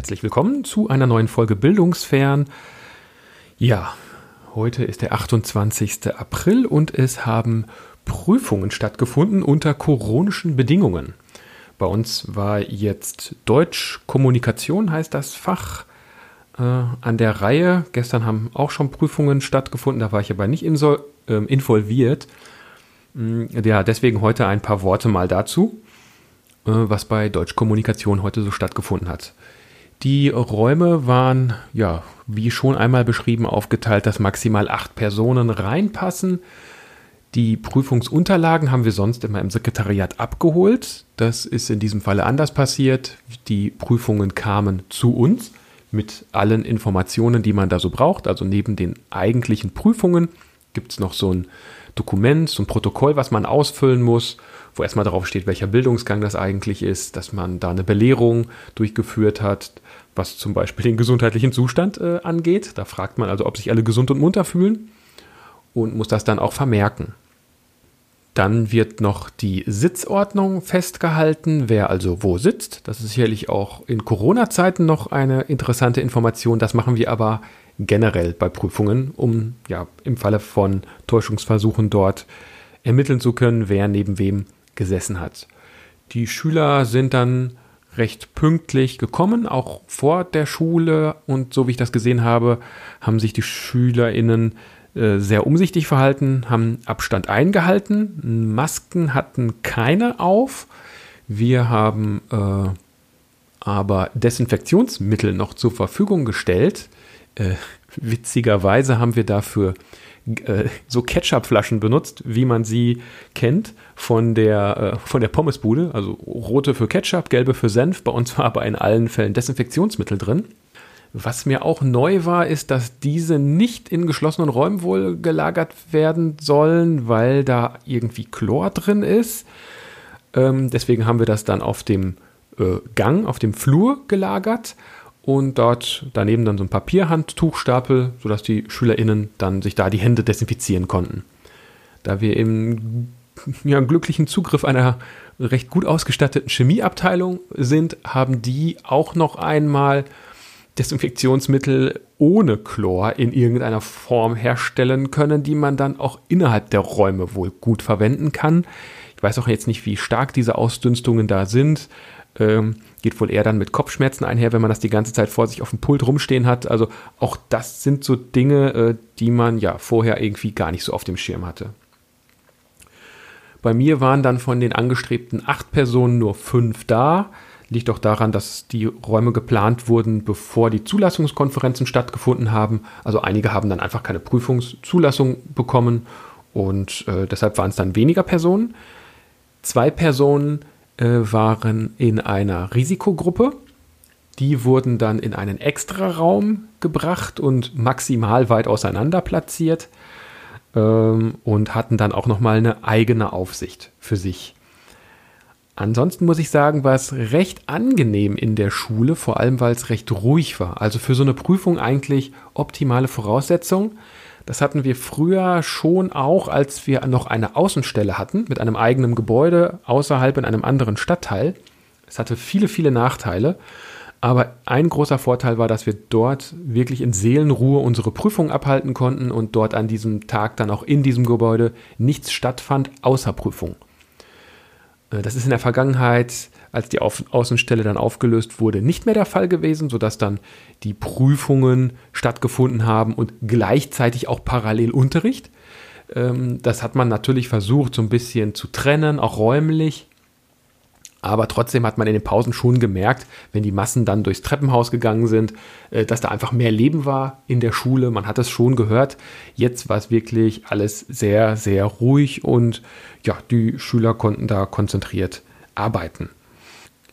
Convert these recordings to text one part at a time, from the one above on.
herzlich willkommen zu einer neuen Folge Bildungsfern. Ja, heute ist der 28. April und es haben Prüfungen stattgefunden unter koronischen Bedingungen. Bei uns war jetzt Deutsch Kommunikation heißt das Fach äh, an der Reihe. Gestern haben auch schon Prüfungen stattgefunden, da war ich aber nicht insol, äh, involviert. Mm, ja, deswegen heute ein paar Worte mal dazu, äh, was bei Deutsch Kommunikation heute so stattgefunden hat. Die Räume waren, ja, wie schon einmal beschrieben, aufgeteilt, dass maximal acht Personen reinpassen. Die Prüfungsunterlagen haben wir sonst immer im Sekretariat abgeholt. Das ist in diesem Falle anders passiert. Die Prüfungen kamen zu uns mit allen Informationen, die man da so braucht. Also neben den eigentlichen Prüfungen gibt es noch so ein Dokument, so ein Protokoll, was man ausfüllen muss, wo erstmal darauf steht, welcher Bildungsgang das eigentlich ist, dass man da eine Belehrung durchgeführt hat, was zum Beispiel den gesundheitlichen Zustand äh, angeht. Da fragt man also, ob sich alle gesund und munter fühlen und muss das dann auch vermerken. Dann wird noch die Sitzordnung festgehalten, wer also wo sitzt. Das ist sicherlich auch in Corona-Zeiten noch eine interessante Information. Das machen wir aber generell bei Prüfungen, um ja im Falle von Täuschungsversuchen dort ermitteln zu können, wer neben wem gesessen hat. Die Schüler sind dann recht pünktlich gekommen, auch vor der Schule. Und so wie ich das gesehen habe, haben sich die SchülerInnen äh, sehr umsichtig verhalten, haben Abstand eingehalten. Masken hatten keine auf. Wir haben äh, aber Desinfektionsmittel noch zur Verfügung gestellt. Äh, witzigerweise haben wir dafür äh, so Ketchupflaschen benutzt, wie man sie kennt von der, äh, von der Pommesbude. Also rote für Ketchup, gelbe für Senf. Bei uns war aber in allen Fällen Desinfektionsmittel drin. Was mir auch neu war, ist, dass diese nicht in geschlossenen Räumen wohl gelagert werden sollen, weil da irgendwie Chlor drin ist. Ähm, deswegen haben wir das dann auf dem äh, Gang, auf dem Flur gelagert und dort daneben dann so ein Papierhandtuchstapel, sodass die SchülerInnen dann sich da die Hände desinfizieren konnten. Da wir im ja, glücklichen Zugriff einer recht gut ausgestatteten Chemieabteilung sind, haben die auch noch einmal Desinfektionsmittel ohne Chlor in irgendeiner Form herstellen können, die man dann auch innerhalb der Räume wohl gut verwenden kann. Ich weiß auch jetzt nicht, wie stark diese Ausdünstungen da sind. Ähm, geht wohl eher dann mit Kopfschmerzen einher, wenn man das die ganze Zeit vor sich auf dem Pult rumstehen hat. Also auch das sind so Dinge, äh, die man ja vorher irgendwie gar nicht so auf dem Schirm hatte. Bei mir waren dann von den angestrebten acht Personen nur fünf da. Liegt auch daran, dass die Räume geplant wurden, bevor die Zulassungskonferenzen stattgefunden haben. Also einige haben dann einfach keine Prüfungszulassung bekommen und äh, deshalb waren es dann weniger Personen. Zwei Personen waren in einer Risikogruppe. Die wurden dann in einen Extraraum gebracht und maximal weit auseinander platziert ähm, und hatten dann auch nochmal eine eigene Aufsicht für sich. Ansonsten muss ich sagen, war es recht angenehm in der Schule, vor allem weil es recht ruhig war. Also für so eine Prüfung eigentlich optimale Voraussetzung. Das hatten wir früher schon auch, als wir noch eine Außenstelle hatten mit einem eigenen Gebäude außerhalb in einem anderen Stadtteil. Es hatte viele, viele Nachteile. Aber ein großer Vorteil war, dass wir dort wirklich in Seelenruhe unsere Prüfung abhalten konnten und dort an diesem Tag dann auch in diesem Gebäude nichts stattfand außer Prüfung. Äh, das ist in der Vergangenheit als die Außenstelle dann aufgelöst wurde, nicht mehr der Fall gewesen, sodass dann die Prüfungen stattgefunden haben und gleichzeitig auch parallel Unterricht. Ähm, das hat man natürlich versucht, so ein bisschen zu trennen, auch räumlich. Aber trotzdem hat man in den Pausen schon gemerkt, wenn die Massen dann durchs Treppenhaus gegangen sind, äh, dass da einfach mehr Leben war in der Schule. Man hat es schon gehört. Jetzt war es wirklich alles sehr, sehr ruhig und ja, die Schüler konnten da konzentriert arbeiten.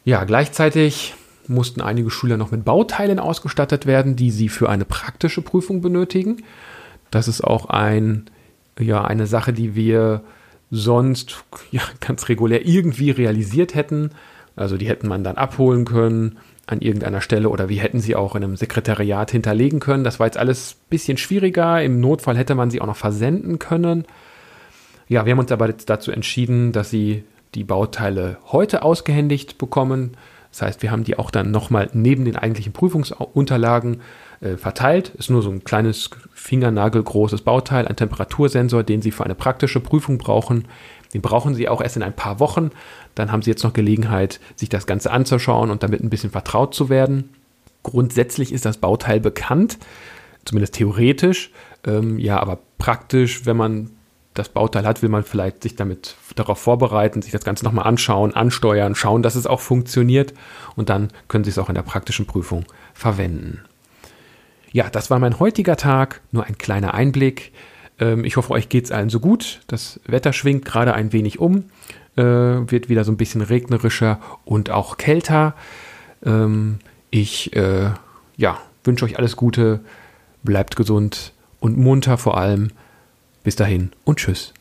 Ja, gleichzeitig mussten einige Schüler noch mit Bauteilen ausgestattet werden, die sie für eine praktische Prüfung benötigen. Das ist auch ein, ja, eine Sache, die wir sonst ja, ganz regulär irgendwie realisiert hätten. Also die hätten man dann abholen können an irgendeiner Stelle oder wir hätten sie auch in einem Sekretariat hinterlegen können. Das war jetzt alles ein bisschen schwieriger. Im Notfall hätte man sie auch noch versenden können. Ja, wir haben uns aber dazu entschieden, dass sie die Bauteile heute ausgehändigt bekommen. Das heißt, wir haben die auch dann nochmal neben den eigentlichen Prüfungsunterlagen äh, verteilt. Ist nur so ein kleines fingernagelgroßes Bauteil, ein Temperatursensor, den Sie für eine praktische Prüfung brauchen. Den brauchen Sie auch erst in ein paar Wochen. Dann haben Sie jetzt noch Gelegenheit, sich das Ganze anzuschauen und damit ein bisschen vertraut zu werden. Grundsätzlich ist das Bauteil bekannt, zumindest theoretisch. Ähm, ja, aber praktisch, wenn man das Bauteil hat, will man vielleicht sich damit darauf vorbereiten, sich das Ganze nochmal anschauen, ansteuern, schauen, dass es auch funktioniert und dann können Sie es auch in der praktischen Prüfung verwenden. Ja, das war mein heutiger Tag, nur ein kleiner Einblick. Ähm, ich hoffe, euch geht es allen so gut. Das Wetter schwingt gerade ein wenig um, äh, wird wieder so ein bisschen regnerischer und auch kälter. Ähm, ich äh, ja, wünsche euch alles Gute, bleibt gesund und munter vor allem. Bis dahin und tschüss.